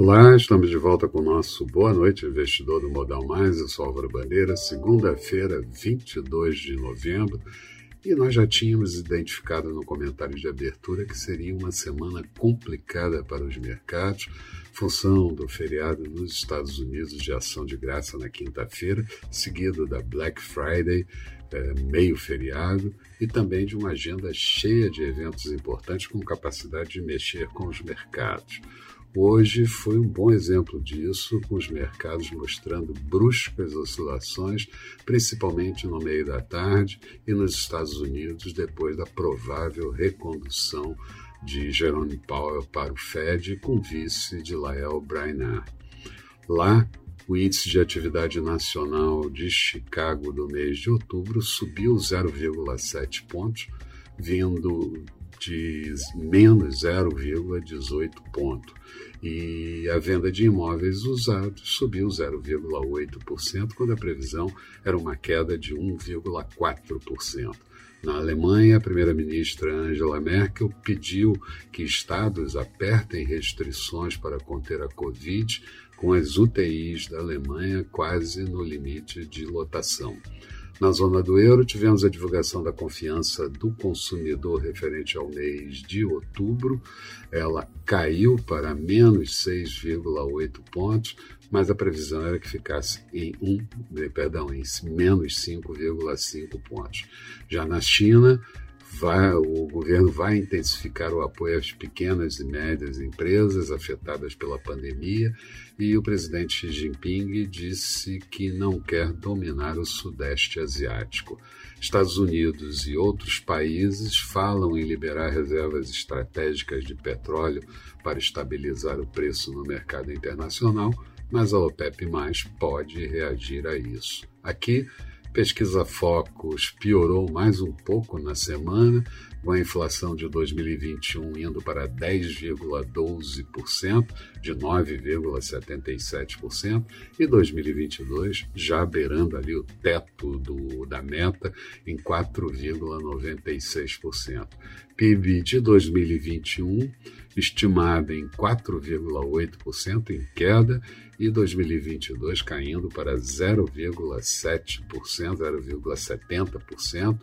Olá, estamos de volta com o nosso Boa Noite Investidor do Modal Mais. Eu sou Álvaro Bandeira, segunda-feira, 22 de novembro. E nós já tínhamos identificado no comentário de abertura que seria uma semana complicada para os mercados, função do feriado nos Estados Unidos de ação de graça na quinta-feira, seguido da Black Friday, é, meio feriado, e também de uma agenda cheia de eventos importantes com capacidade de mexer com os mercados. Hoje foi um bom exemplo disso, com os mercados mostrando bruscas oscilações, principalmente no meio da tarde e nos Estados Unidos, depois da provável recondução de Jerome Powell para o Fed com vice de Lael Brainard. Lá, o índice de atividade nacional de Chicago do mês de outubro subiu 0,7 pontos, vindo de menos 0,18 ponto. E a venda de imóveis usados subiu 0,8%, quando a previsão era uma queda de 1,4%. Na Alemanha, a primeira-ministra Angela Merkel pediu que estados apertem restrições para conter a Covid, com as UTIs da Alemanha quase no limite de lotação. Na zona do euro, tivemos a divulgação da confiança do consumidor referente ao mês de outubro. Ela caiu para menos 6,8 pontos, mas a previsão era que ficasse em, um, perdão, em menos 5,5 pontos. Já na China, vai, o governo vai intensificar o apoio às pequenas e médias empresas afetadas pela pandemia e o presidente Xi Jinping disse que não quer dominar o Sudeste Asiático. Estados Unidos e outros países falam em liberar reservas estratégicas de petróleo para estabilizar o preço no mercado internacional, mas a OPEP pode reagir a isso. Aqui, Pesquisa Focus piorou mais um pouco na semana, com a inflação de 2021 indo para 10,12%, de 9,77%, e 2022 já beirando ali o teto do, da meta em 4,96%. PIB de 2021 estimada em 4,8% em queda e 2022 caindo para 0,7%, 0,70%,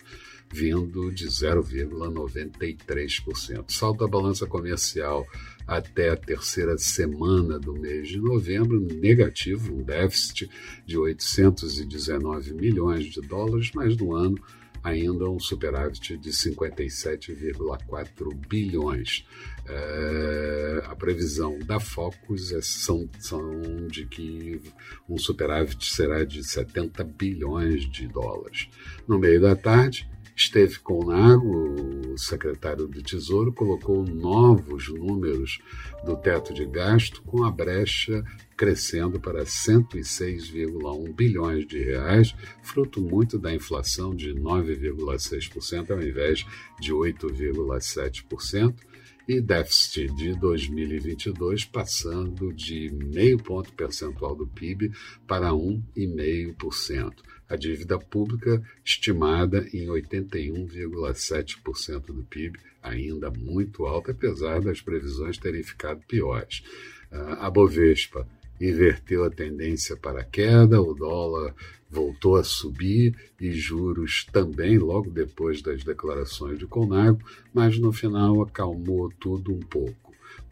vindo de 0,93%. Salto a balança comercial até a terceira semana do mês de novembro, negativo, um déficit de 819 milhões de dólares, mas no ano ainda um superávit de 57,4 bilhões. É, a previsão da Focus é, são, são de que um superávit será de 70 bilhões de dólares. No meio da tarde, esteve com o secretário do Tesouro, colocou novos números do teto de gasto com a brecha crescendo para 106,1 bilhões de reais, fruto muito da inflação de 9,6% ao invés de 8,7% e déficit de 2022 passando de meio ponto percentual do PIB para 1,5%. A dívida pública estimada em 81,7% do PIB, ainda muito alta, apesar das previsões terem ficado piores. A Bovespa inverteu a tendência para a queda, o dólar voltou a subir e juros também, logo depois das declarações de Conago, mas no final acalmou tudo um pouco.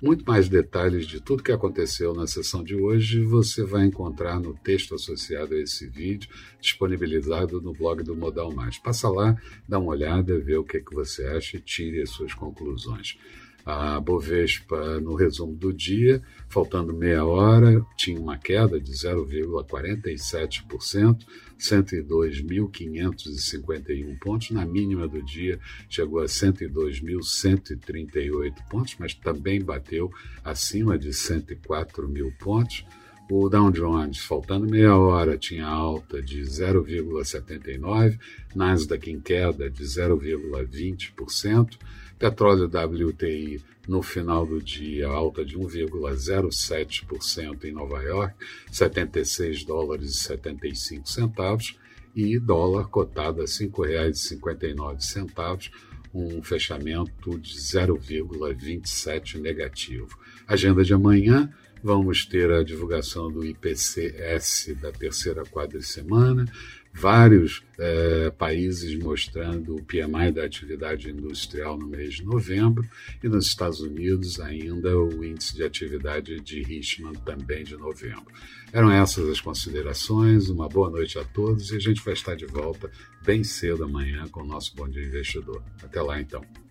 Muito mais detalhes de tudo que aconteceu na sessão de hoje você vai encontrar no texto associado a esse vídeo, disponibilizado no blog do Modal Mais. Passa lá, dá uma olhada, vê o que, é que você acha e tire as suas conclusões. A Bovespa, no resumo do dia, faltando meia hora, tinha uma queda de 0,47%, 102.551 pontos. Na mínima do dia, chegou a 102.138 pontos, mas também bateu acima de 104 mil pontos. O Dow Jones, faltando meia hora, tinha alta de 0,79%, Nasdaq em queda de 0,20%, Petróleo WTI no final do dia, alta de 1,07% em Nova York, 76 dólares e 75 centavos, e dólar cotado a R$ 5,59, um fechamento de 0,27 negativo. Agenda de amanhã, vamos ter a divulgação do IPCS da terceira quadricemana, vários é, países mostrando o PMI da atividade industrial no mês de novembro e nos Estados Unidos ainda o índice de atividade de Richmond também de novembro. Eram essas as considerações, uma boa noite a todos e a gente vai estar de volta bem cedo amanhã com o nosso Bom Dia Investidor. Até lá então.